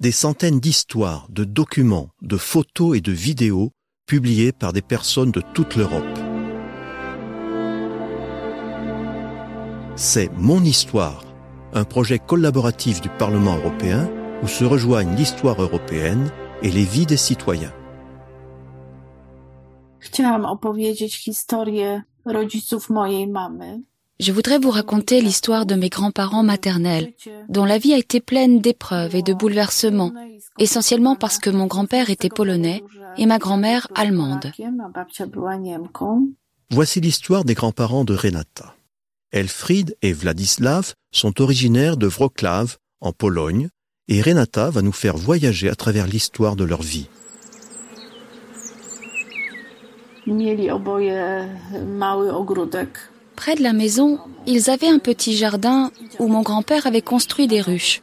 des centaines d'histoires, de documents, de photos et de vidéos publiés par des personnes de toute l'Europe. C'est Mon Histoire, un projet collaboratif du Parlement européen où se rejoignent l'histoire européenne et les vies des citoyens. Je voudrais vous raconter l'histoire de mes grands-parents maternels, dont la vie a été pleine d'épreuves et de bouleversements, essentiellement parce que mon grand-père était polonais et ma grand-mère allemande. Voici l'histoire des grands-parents de Renata. Elfried et Vladislav sont originaires de Wrocław, en Pologne, et Renata va nous faire voyager à travers l'histoire de leur vie. Près de la maison, ils avaient un petit jardin où mon grand-père avait construit des ruches.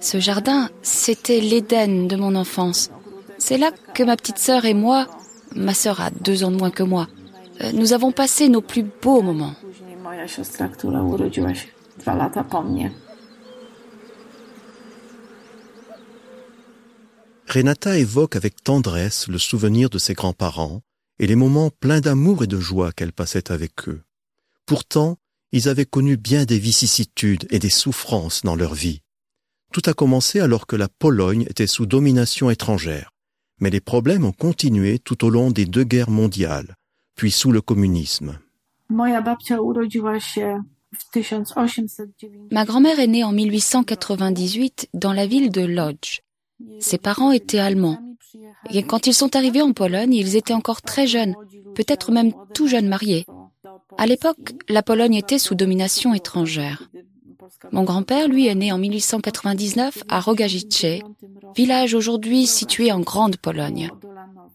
Ce jardin, c'était l'Éden de mon enfance. C'est là que ma petite sœur et moi, ma sœur a deux ans de moins que moi, euh, nous avons passé nos plus beaux moments. Renata évoque avec tendresse le souvenir de ses grands-parents et les moments pleins d'amour et de joie qu'elle passait avec eux. Pourtant, ils avaient connu bien des vicissitudes et des souffrances dans leur vie. Tout a commencé alors que la Pologne était sous domination étrangère, mais les problèmes ont continué tout au long des deux guerres mondiales, puis sous le communisme. Ma grand-mère est née en 1898 dans la ville de Lodz. Ses parents étaient allemands. Et quand ils sont arrivés en Pologne, ils étaient encore très jeunes, peut-être même tout jeunes mariés. À l'époque, la Pologne était sous domination étrangère. Mon grand-père, lui, est né en 1899 à Rogajice, village aujourd'hui situé en Grande Pologne.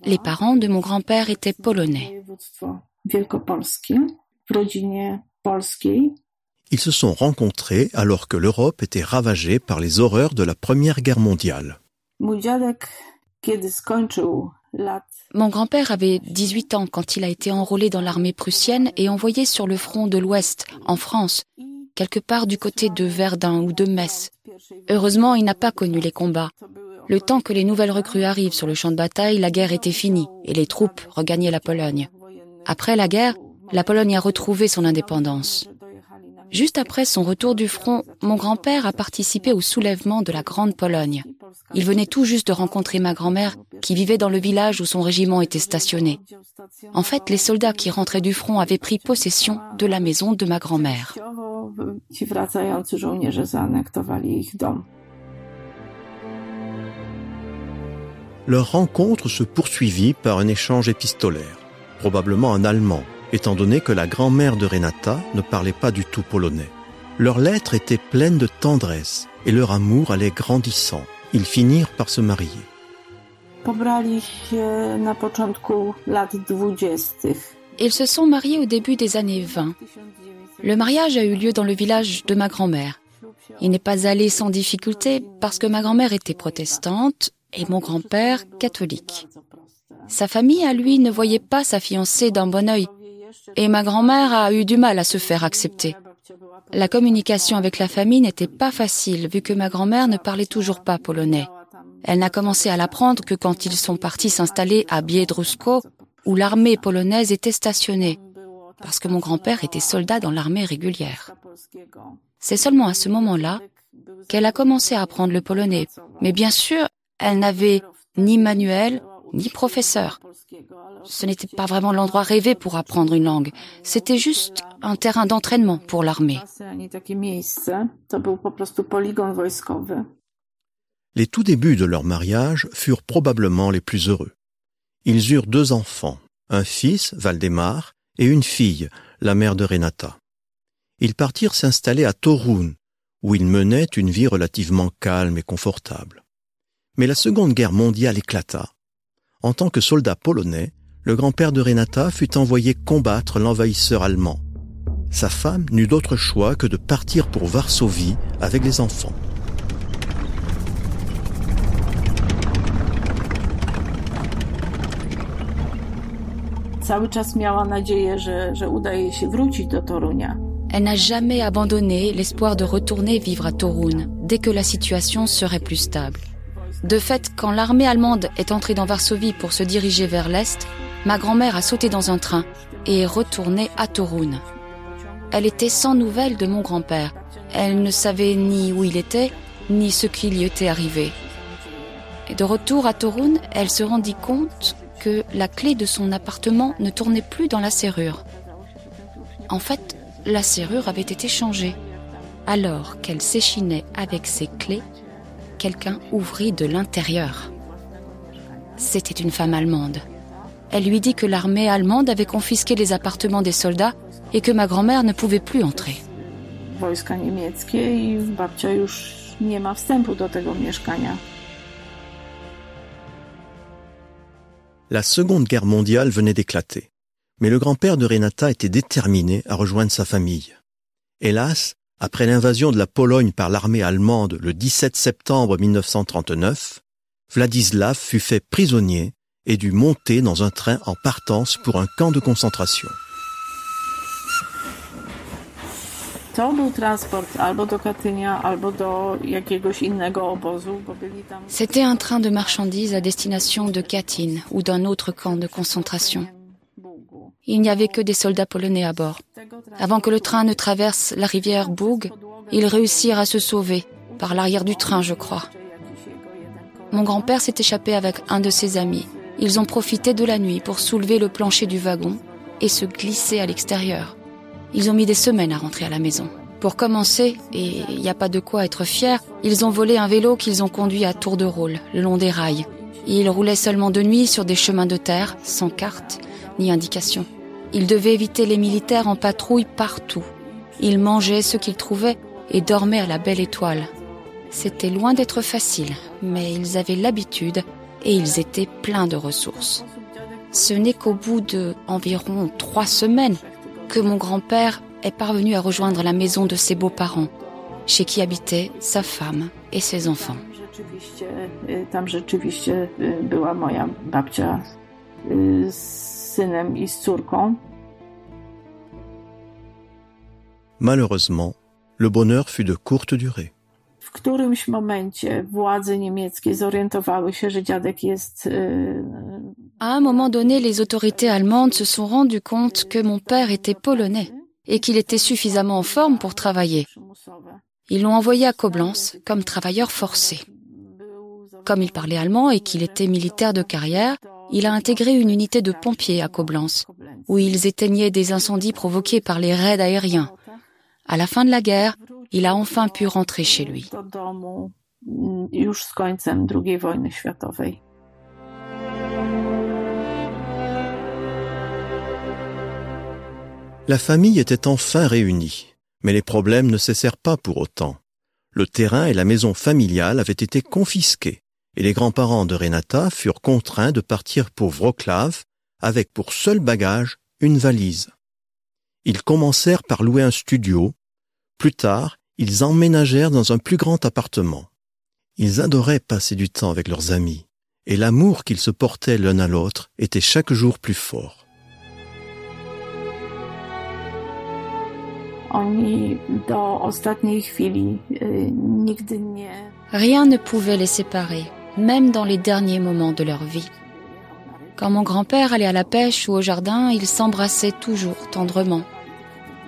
Les parents de mon grand-père étaient polonais. Ils se sont rencontrés alors que l'Europe était ravagée par les horreurs de la Première Guerre mondiale. Mon grand-père avait 18 ans quand il a été enrôlé dans l'armée prussienne et envoyé sur le front de l'Ouest, en France, quelque part du côté de Verdun ou de Metz. Heureusement, il n'a pas connu les combats. Le temps que les nouvelles recrues arrivent sur le champ de bataille, la guerre était finie et les troupes regagnaient la Pologne. Après la guerre, la Pologne a retrouvé son indépendance. Juste après son retour du front, mon grand-père a participé au soulèvement de la Grande Pologne. Il venait tout juste de rencontrer ma grand-mère qui vivait dans le village où son régiment était stationné. En fait, les soldats qui rentraient du front avaient pris possession de la maison de ma grand-mère. Leur rencontre se poursuivit par un échange épistolaire, probablement en allemand, étant donné que la grand-mère de Renata ne parlait pas du tout polonais. Leurs lettres étaient pleines de tendresse et leur amour allait grandissant. Ils finirent par se marier. Ils se sont mariés au début des années 20. Le mariage a eu lieu dans le village de ma grand-mère. Il n'est pas allé sans difficulté parce que ma grand-mère était protestante et mon grand-père catholique. Sa famille, à lui, ne voyait pas sa fiancée d'un bon œil et ma grand-mère a eu du mal à se faire accepter. La communication avec la famille n'était pas facile vu que ma grand-mère ne parlait toujours pas polonais. Elle n'a commencé à l'apprendre que quand ils sont partis s'installer à Biedrusko, où l'armée polonaise était stationnée, parce que mon grand-père était soldat dans l'armée régulière. C'est seulement à ce moment-là qu'elle a commencé à apprendre le polonais, mais bien sûr, elle n'avait ni manuel ni professeur. Ce n'était pas vraiment l'endroit rêvé pour apprendre une langue. C'était juste un terrain d'entraînement pour l'armée. Les tout débuts de leur mariage furent probablement les plus heureux. Ils eurent deux enfants, un fils, Valdemar, et une fille, la mère de Renata. Ils partirent s'installer à Torun, où ils menaient une vie relativement calme et confortable. Mais la Seconde Guerre mondiale éclata. En tant que soldat polonais, le grand-père de Renata fut envoyé combattre l'envahisseur allemand. Sa femme n'eut d'autre choix que de partir pour Varsovie avec les enfants. Elle n'a jamais abandonné l'espoir de retourner vivre à Torun dès que la situation serait plus stable. De fait, quand l'armée allemande est entrée dans Varsovie pour se diriger vers l'Est, ma grand-mère a sauté dans un train et est retournée à Torun. Elle était sans nouvelles de mon grand-père. Elle ne savait ni où il était, ni ce qui lui était arrivé. Et de retour à Torun, elle se rendit compte que la clé de son appartement ne tournait plus dans la serrure. En fait, la serrure avait été changée. Alors qu'elle s'échinait avec ses clés, quelqu'un ouvrit de l'intérieur. C'était une femme allemande. Elle lui dit que l'armée allemande avait confisqué les appartements des soldats et que ma grand-mère ne pouvait plus entrer. La Seconde Guerre mondiale venait d'éclater, mais le grand-père de Renata était déterminé à rejoindre sa famille. Hélas, après l'invasion de la Pologne par l'armée allemande le 17 septembre 1939, Vladislav fut fait prisonnier et dut monter dans un train en partance pour un camp de concentration. C'était un train de marchandises à destination de Katyn ou d'un autre camp de concentration. Il n'y avait que des soldats polonais à bord. Avant que le train ne traverse la rivière Bug, ils réussirent à se sauver, par l'arrière du train, je crois. Mon grand-père s'est échappé avec un de ses amis. Ils ont profité de la nuit pour soulever le plancher du wagon et se glisser à l'extérieur. Ils ont mis des semaines à rentrer à la maison. Pour commencer, et il n'y a pas de quoi être fier, ils ont volé un vélo qu'ils ont conduit à tour de rôle, le long des rails. Ils roulaient seulement de nuit sur des chemins de terre, sans carte ni indication. Ils devaient éviter les militaires en patrouille partout. Ils mangeaient ce qu'ils trouvaient et dormaient à la belle étoile. C'était loin d'être facile, mais ils avaient l'habitude et ils étaient pleins de ressources. Ce n'est qu'au bout de environ trois semaines que mon grand-père est parvenu à rejoindre la maison de ses beaux-parents, chez qui habitaient sa femme et ses enfants. Malheureusement, le bonheur fut de courte durée. À un moment donné, les autorités allemandes se sont rendues compte que mon père était polonais et qu'il était suffisamment en forme pour travailler. Ils l'ont envoyé à Coblence comme travailleur forcé. Comme il parlait allemand et qu'il était militaire de carrière, il a intégré une unité de pompiers à Coblence, où ils éteignaient des incendies provoqués par les raids aériens. À la fin de la guerre, il a enfin pu rentrer chez lui. La famille était enfin réunie, mais les problèmes ne cessèrent pas pour autant. Le terrain et la maison familiale avaient été confisqués, et les grands-parents de Renata furent contraints de partir pour Wroclaw avec pour seul bagage une valise. Ils commencèrent par louer un studio. Plus tard, ils emménagèrent dans un plus grand appartement. Ils adoraient passer du temps avec leurs amis, et l'amour qu'ils se portaient l'un à l'autre était chaque jour plus fort. Rien ne pouvait les séparer, même dans les derniers moments de leur vie. Quand mon grand-père allait à la pêche ou au jardin, ils s'embrassaient toujours tendrement.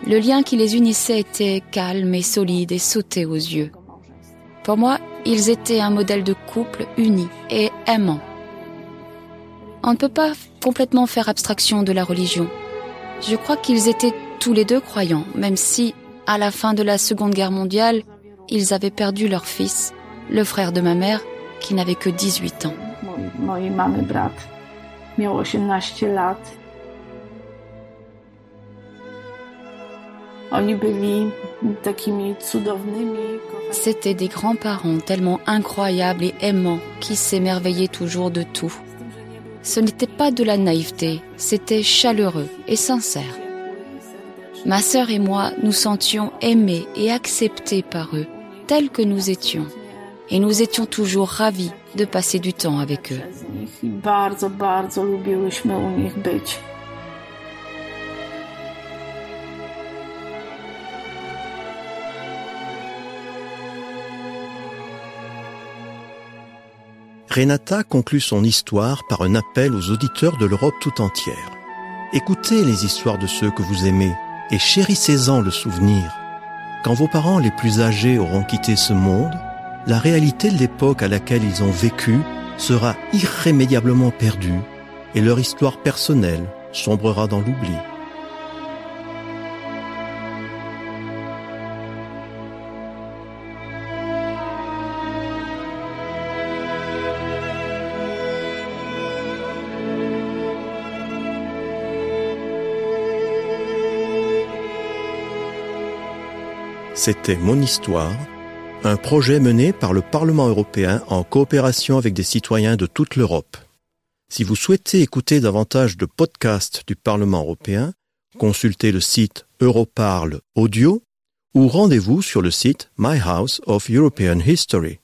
Le lien qui les unissait était calme et solide et sautait aux yeux. Pour moi, ils étaient un modèle de couple uni et aimant. On ne peut pas complètement faire abstraction de la religion. Je crois qu'ils étaient tous les deux croyants, même si, à la fin de la Seconde Guerre mondiale, ils avaient perdu leur fils, le frère de ma mère, qui n'avait que 18 ans. C'étaient des grands-parents tellement incroyables et aimants qui s'émerveillaient toujours de tout. Ce n'était pas de la naïveté, c'était chaleureux et sincère. Ma sœur et moi nous sentions aimés et acceptés par eux, tels que nous étions, et nous étions toujours ravis de passer du temps avec eux. Renata conclut son histoire par un appel aux auditeurs de l'Europe tout entière. Écoutez les histoires de ceux que vous aimez et chérissez-en le souvenir. Quand vos parents les plus âgés auront quitté ce monde, la réalité de l'époque à laquelle ils ont vécu sera irrémédiablement perdue et leur histoire personnelle sombrera dans l'oubli. C'était Mon Histoire, un projet mené par le Parlement européen en coopération avec des citoyens de toute l'Europe. Si vous souhaitez écouter davantage de podcasts du Parlement européen, consultez le site Europarle Audio ou rendez-vous sur le site My House of European History.